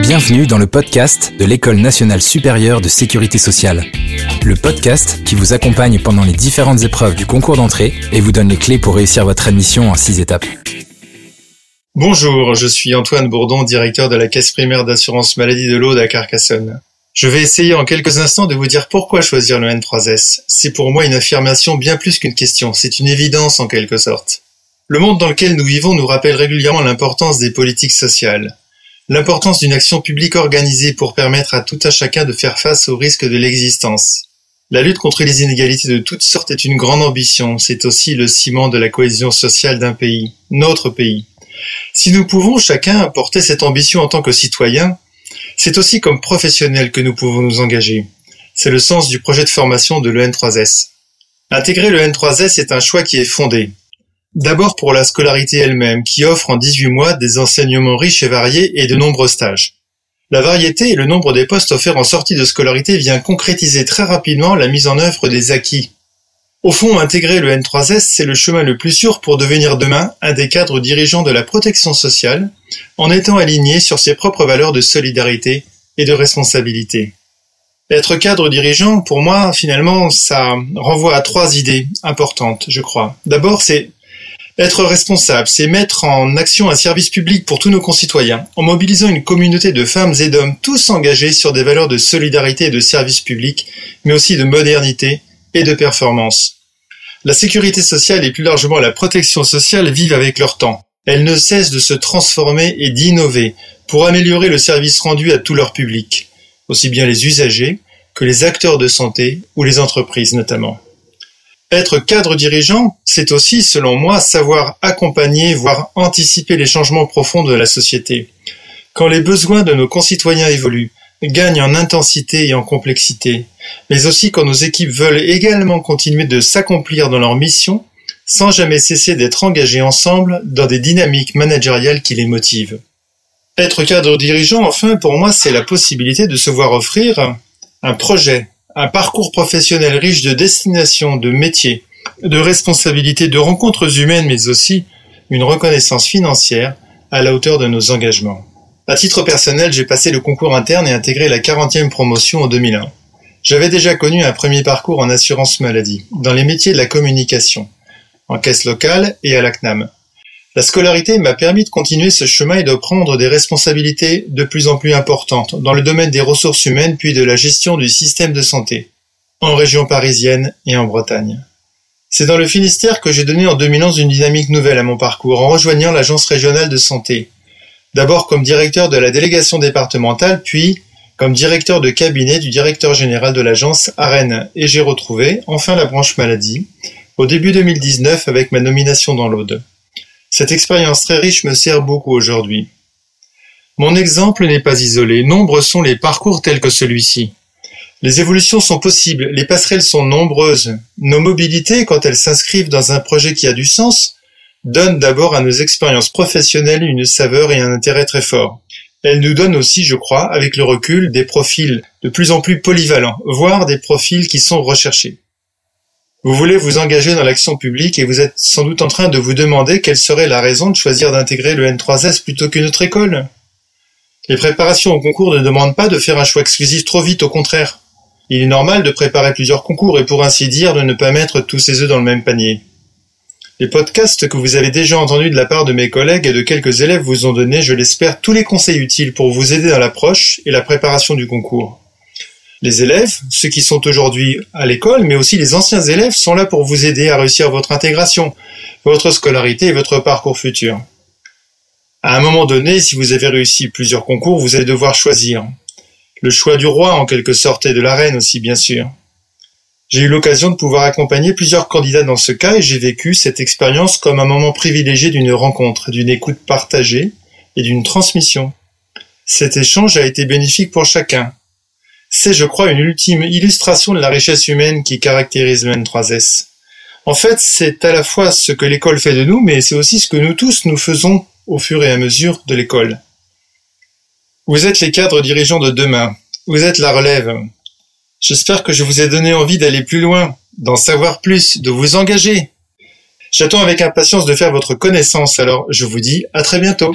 Bienvenue dans le podcast de l'École nationale supérieure de sécurité sociale. Le podcast qui vous accompagne pendant les différentes épreuves du concours d'entrée et vous donne les clés pour réussir votre admission en six étapes. Bonjour, je suis Antoine Bourdon, directeur de la Caisse primaire d'assurance maladie de l'Aude à Carcassonne. Je vais essayer en quelques instants de vous dire pourquoi choisir le N3S. C'est pour moi une affirmation bien plus qu'une question, c'est une évidence en quelque sorte. Le monde dans lequel nous vivons nous rappelle régulièrement l'importance des politiques sociales. L'importance d'une action publique organisée pour permettre à tout un chacun de faire face aux risques de l'existence. La lutte contre les inégalités de toutes sortes est une grande ambition, c'est aussi le ciment de la cohésion sociale d'un pays, notre pays. Si nous pouvons chacun porter cette ambition en tant que citoyen, c'est aussi comme professionnel que nous pouvons nous engager. C'est le sens du projet de formation de l'EN3S. Intégrer le N3S est un choix qui est fondé. D'abord pour la scolarité elle-même, qui offre en 18 mois des enseignements riches et variés et de nombreux stages. La variété et le nombre des postes offerts en sortie de scolarité vient concrétiser très rapidement la mise en œuvre des acquis. Au fond, intégrer le N3S, c'est le chemin le plus sûr pour devenir demain un des cadres dirigeants de la protection sociale, en étant aligné sur ses propres valeurs de solidarité et de responsabilité. Être cadre dirigeant, pour moi, finalement, ça renvoie à trois idées importantes, je crois. D'abord, c'est être responsable, c'est mettre en action un service public pour tous nos concitoyens, en mobilisant une communauté de femmes et d'hommes tous engagés sur des valeurs de solidarité et de service public, mais aussi de modernité et de performance. La sécurité sociale et plus largement la protection sociale vivent avec leur temps. Elles ne cessent de se transformer et d'innover pour améliorer le service rendu à tout leur public, aussi bien les usagers que les acteurs de santé ou les entreprises notamment. Être cadre dirigeant, c'est aussi, selon moi, savoir accompagner, voire anticiper les changements profonds de la société. Quand les besoins de nos concitoyens évoluent, gagnent en intensité et en complexité, mais aussi quand nos équipes veulent également continuer de s'accomplir dans leur mission, sans jamais cesser d'être engagés ensemble dans des dynamiques managériales qui les motivent. Être cadre dirigeant, enfin, pour moi, c'est la possibilité de se voir offrir un projet, un parcours professionnel riche de destinations, de métiers, de responsabilités, de rencontres humaines, mais aussi une reconnaissance financière à la hauteur de nos engagements. À titre personnel, j'ai passé le concours interne et intégré la 40e promotion en 2001. J'avais déjà connu un premier parcours en assurance maladie, dans les métiers de la communication, en caisse locale et à la CNAM. La scolarité m'a permis de continuer ce chemin et de prendre des responsabilités de plus en plus importantes dans le domaine des ressources humaines puis de la gestion du système de santé, en région parisienne et en Bretagne. C'est dans le Finistère que j'ai donné en 2011 une dynamique nouvelle à mon parcours en rejoignant l'agence régionale de santé. D'abord comme directeur de la délégation départementale, puis comme directeur de cabinet du directeur général de l'agence à et j'ai retrouvé enfin la branche maladie au début 2019 avec ma nomination dans l'Aude. Cette expérience très riche me sert beaucoup aujourd'hui. Mon exemple n'est pas isolé, nombreux sont les parcours tels que celui-ci. Les évolutions sont possibles, les passerelles sont nombreuses. Nos mobilités, quand elles s'inscrivent dans un projet qui a du sens, donnent d'abord à nos expériences professionnelles une saveur et un intérêt très fort. Elles nous donnent aussi, je crois, avec le recul, des profils de plus en plus polyvalents, voire des profils qui sont recherchés. Vous voulez vous engager dans l'action publique et vous êtes sans doute en train de vous demander quelle serait la raison de choisir d'intégrer le N3S plutôt qu'une autre école. Les préparations au concours ne demandent pas de faire un choix exclusif trop vite, au contraire. Il est normal de préparer plusieurs concours et pour ainsi dire de ne pas mettre tous ses œufs dans le même panier. Les podcasts que vous avez déjà entendus de la part de mes collègues et de quelques élèves vous ont donné, je l'espère, tous les conseils utiles pour vous aider dans l'approche et la préparation du concours. Les élèves, ceux qui sont aujourd'hui à l'école, mais aussi les anciens élèves sont là pour vous aider à réussir votre intégration, votre scolarité et votre parcours futur. À un moment donné, si vous avez réussi plusieurs concours, vous allez devoir choisir. Le choix du roi en quelque sorte et de la reine aussi bien sûr. J'ai eu l'occasion de pouvoir accompagner plusieurs candidats dans ce cas et j'ai vécu cette expérience comme un moment privilégié d'une rencontre, d'une écoute partagée et d'une transmission. Cet échange a été bénéfique pour chacun, c'est, je crois, une ultime illustration de la richesse humaine qui caractérise le N3S. En fait, c'est à la fois ce que l'école fait de nous, mais c'est aussi ce que nous tous nous faisons au fur et à mesure de l'école. Vous êtes les cadres dirigeants de demain. Vous êtes la relève. J'espère que je vous ai donné envie d'aller plus loin, d'en savoir plus, de vous engager. J'attends avec impatience de faire votre connaissance, alors je vous dis à très bientôt.